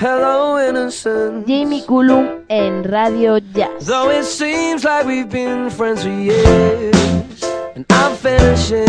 Hello, innocent. Jamie Cullum en Radio Jazz. Though it seems like we've been friends for years, and I'm finishing.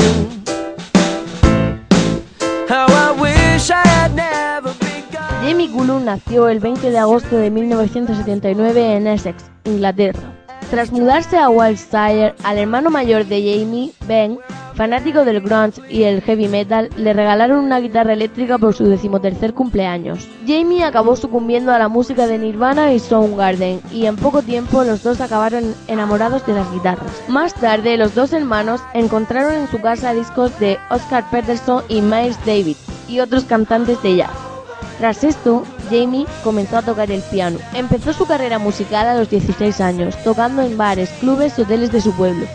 How I wish I had never begun. Cullum nació el 20 de agosto de 1979 en Essex, Inglaterra. Tras mudarse a Wiltshire, al hermano mayor de Jamie, Ben, fanático del grunge y el heavy metal, le regalaron una guitarra eléctrica por su decimotercer cumpleaños. Jamie acabó sucumbiendo a la música de Nirvana y Soundgarden, y en poco tiempo los dos acabaron enamorados de las guitarras. Más tarde, los dos hermanos encontraron en su casa discos de Oscar Peterson y Miles Davis, y otros cantantes de jazz. Tras esto, Jamie comenzó a tocar el piano. Empezó su carrera musical a los 16 años, tocando en bares, clubes y hoteles de su pueblo.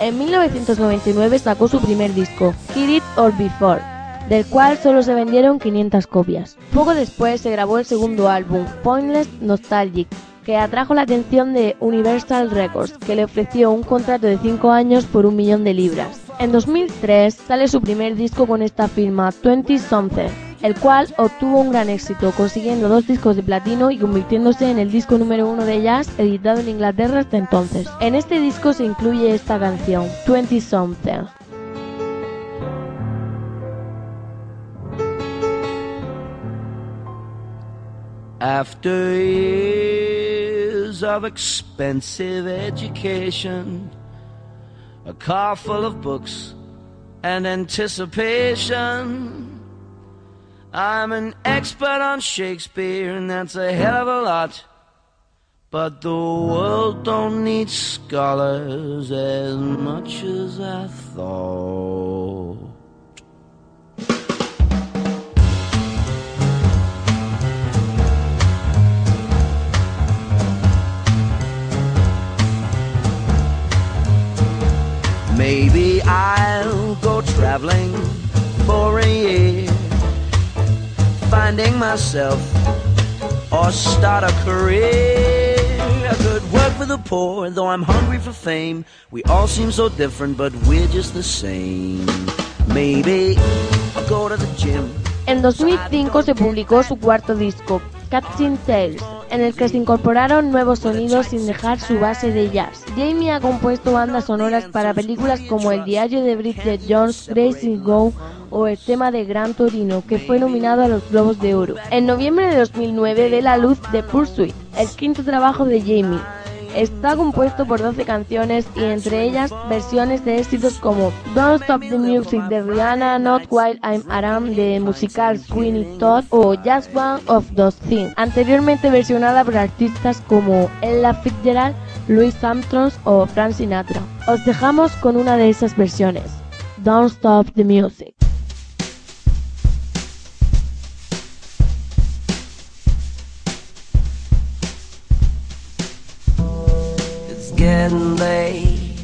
En 1999 sacó su primer disco, Hit It or Before, del cual solo se vendieron 500 copias. Poco después se grabó el segundo álbum, Pointless Nostalgic, que atrajo la atención de Universal Records, que le ofreció un contrato de 5 años por un millón de libras. En 2003 sale su primer disco con esta firma, 20 Something el cual obtuvo un gran éxito, consiguiendo dos discos de platino y convirtiéndose en el disco número uno de jazz editado en Inglaterra hasta entonces. En este disco se incluye esta canción, 20 Something. After years of expensive education, a car full of books and anticipation. I'm an expert on Shakespeare, and that's a hell of a lot. But the world don't need scholars as much as I thought. Maybe I'll go traveling finding myself or start a career. I could work for the poor, though I'm hungry for fame. We all seem so different, but we're just the same. Maybe I'll go to the gym. En 2005 se publicó su cuarto disco, Catching Tales, en el que se incorporaron nuevos sonidos sin dejar su base de jazz. Jamie ha compuesto bandas sonoras para películas como El diario de Bridget Jones, Crazy Go o el tema de Gran Torino, que fue nominado a los Globos de Oro. En noviembre de 2009 ve la luz de Pursuit, el quinto trabajo de Jamie, Está compuesto por 12 canciones y entre ellas versiones de éxitos como Don't Stop the Music de Rihanna, Not While I'm Around de musical Sweeney Todd o Just One of Those Things, anteriormente versionada por artistas como Ella Fitzgerald, Louis Armstrong o Frank Sinatra. Os dejamos con una de esas versiones, Don't Stop the Music. Getting late.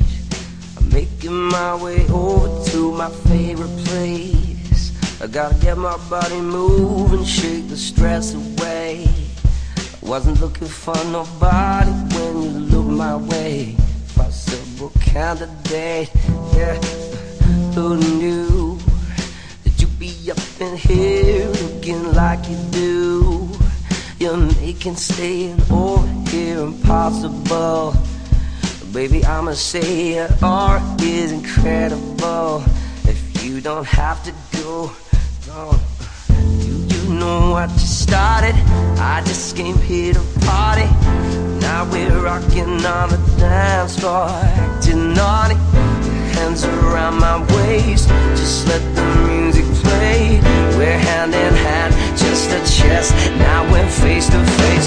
I'm making my way over to my favorite place. I gotta get my body moving, shake the stress away. I wasn't looking for nobody when you looked my way. Possible candidate, yeah. Who knew that you'd be up in here looking like you do? You're making staying over here impossible. Baby, I'ma say your art is incredible. If you don't have to go, no. Do you know what you started? I just came here to party. Now we're rocking on the dance floor, acting naughty. Hands around my waist, just let the music play. We're hand in hand, just a chest. Now we're face to face,